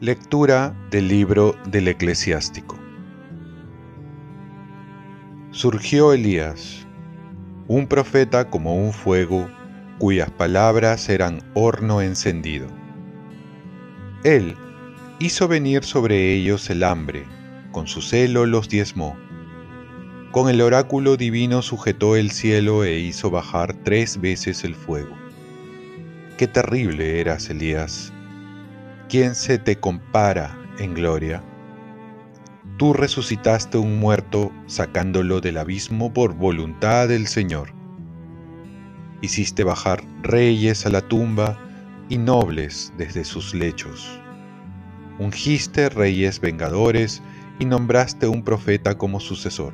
Lectura del libro del eclesiástico. Surgió Elías, un profeta como un fuego, cuyas palabras eran horno encendido. Él hizo venir sobre ellos el hambre, con su celo los diezmó. Con el oráculo divino sujetó el cielo e hizo bajar tres veces el fuego. Qué terrible eras, Elías ¿quién se te compara en gloria? Tú resucitaste un muerto sacándolo del abismo por voluntad del Señor. Hiciste bajar reyes a la tumba y nobles desde sus lechos. Ungiste reyes vengadores y nombraste un profeta como sucesor.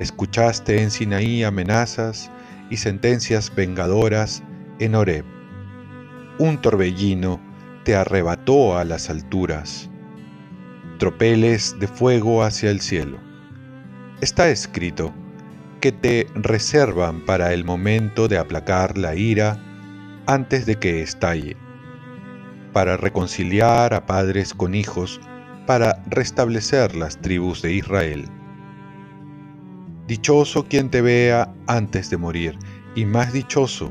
Escuchaste en Sinaí amenazas y sentencias vengadoras en Horeb. Un torbellino te arrebató a las alturas, tropeles de fuego hacia el cielo. Está escrito que te reservan para el momento de aplacar la ira antes de que estalle, para reconciliar a padres con hijos, para restablecer las tribus de Israel. Dichoso quien te vea antes de morir, y más dichoso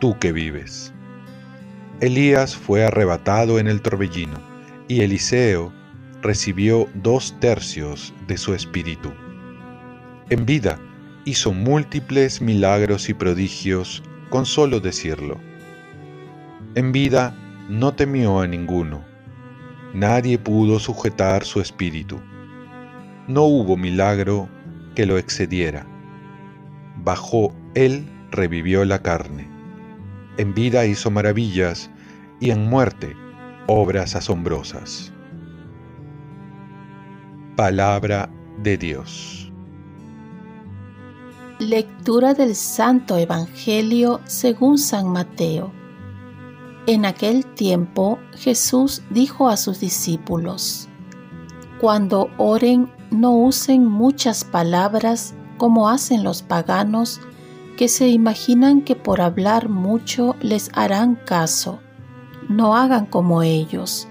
tú que vives. Elías fue arrebatado en el torbellino, y Eliseo recibió dos tercios de su espíritu. En vida hizo múltiples milagros y prodigios con solo decirlo. En vida no temió a ninguno. Nadie pudo sujetar su espíritu. No hubo milagro que lo excediera. Bajo él revivió la carne en vida hizo maravillas y en muerte obras asombrosas. Palabra de Dios. Lectura del Santo Evangelio según San Mateo. En aquel tiempo Jesús dijo a sus discípulos, Cuando oren no usen muchas palabras como hacen los paganos, que se imaginan que por hablar mucho les harán caso. No hagan como ellos,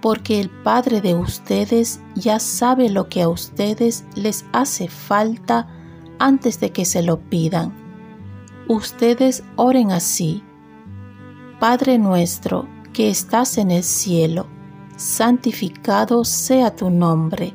porque el Padre de ustedes ya sabe lo que a ustedes les hace falta antes de que se lo pidan. Ustedes oren así. Padre nuestro que estás en el cielo, santificado sea tu nombre,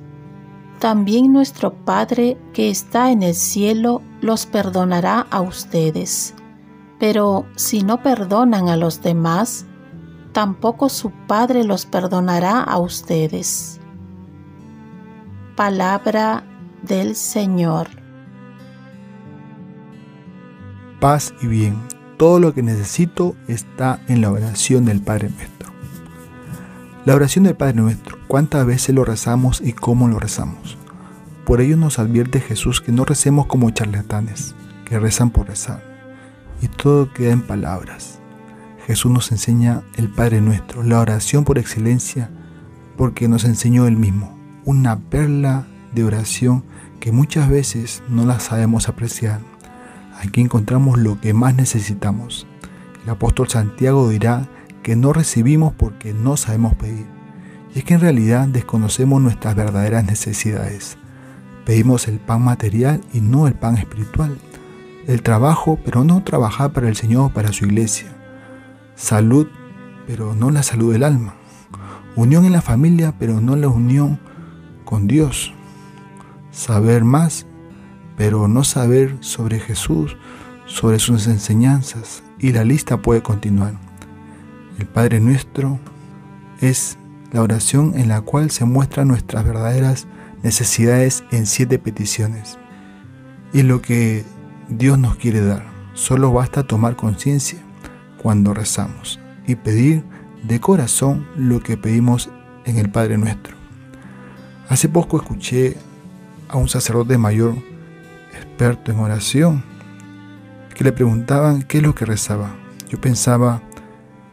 también nuestro Padre que está en el cielo los perdonará a ustedes. Pero si no perdonan a los demás, tampoco su Padre los perdonará a ustedes. Palabra del Señor. Paz y bien. Todo lo que necesito está en la oración del Padre nuestro. La oración del Padre nuestro, ¿cuántas veces lo rezamos y cómo lo rezamos? Por ello nos advierte Jesús que no recemos como charlatanes, que rezan por rezar, y todo queda en palabras. Jesús nos enseña el Padre nuestro, la oración por excelencia, porque nos enseñó Él mismo, una perla de oración que muchas veces no la sabemos apreciar. Aquí encontramos lo que más necesitamos. El apóstol Santiago dirá que no recibimos porque no sabemos pedir. Y es que en realidad desconocemos nuestras verdaderas necesidades. Pedimos el pan material y no el pan espiritual. El trabajo, pero no trabajar para el Señor, para su iglesia. Salud, pero no la salud del alma. Unión en la familia, pero no la unión con Dios. Saber más, pero no saber sobre Jesús, sobre sus enseñanzas. Y la lista puede continuar. El Padre nuestro es la oración en la cual se muestran nuestras verdaderas necesidades en siete peticiones. y lo que Dios nos quiere dar. Solo basta tomar conciencia cuando rezamos y pedir de corazón lo que pedimos en el Padre Nuestro. Hace poco escuché a un sacerdote mayor, experto en oración, que le preguntaban qué es lo que rezaba. Yo pensaba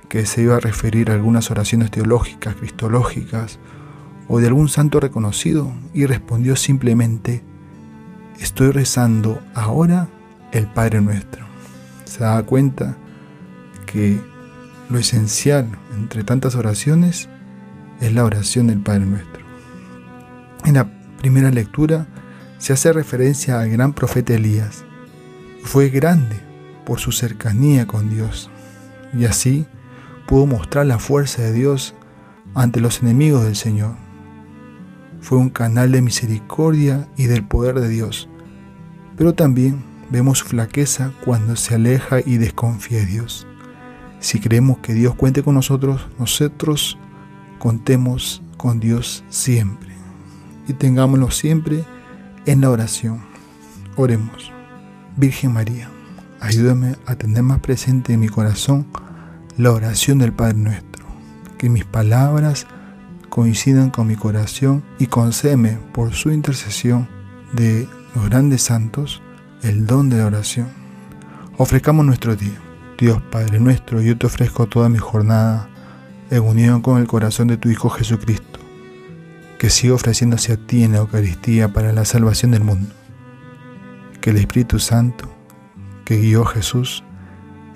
que se iba a referir a algunas oraciones teológicas, cristológicas o de algún santo reconocido y respondió simplemente, estoy rezando ahora el Padre Nuestro. Se da cuenta que lo esencial entre tantas oraciones es la oración del Padre Nuestro. En la primera lectura se hace referencia al gran profeta Elías. Fue grande por su cercanía con Dios y así pudo mostrar la fuerza de Dios ante los enemigos del Señor. Fue un canal de misericordia y del poder de Dios, pero también vemos su flaqueza cuando se aleja y desconfía de Dios. Si creemos que Dios cuente con nosotros, nosotros contemos con Dios siempre y tengámoslo siempre en la oración. Oremos. Virgen María, ayúdame a tener más presente en mi corazón la oración del Padre nuestro, que mis palabras coincidan con mi corazón y concédeme por su intercesión de los grandes santos el don de la oración. Ofrezcamos nuestro día. Dios Padre nuestro, yo te ofrezco toda mi jornada en unión con el corazón de tu Hijo Jesucristo, que siga ofreciéndose a ti en la Eucaristía para la salvación del mundo. Que el Espíritu Santo, que guió a Jesús,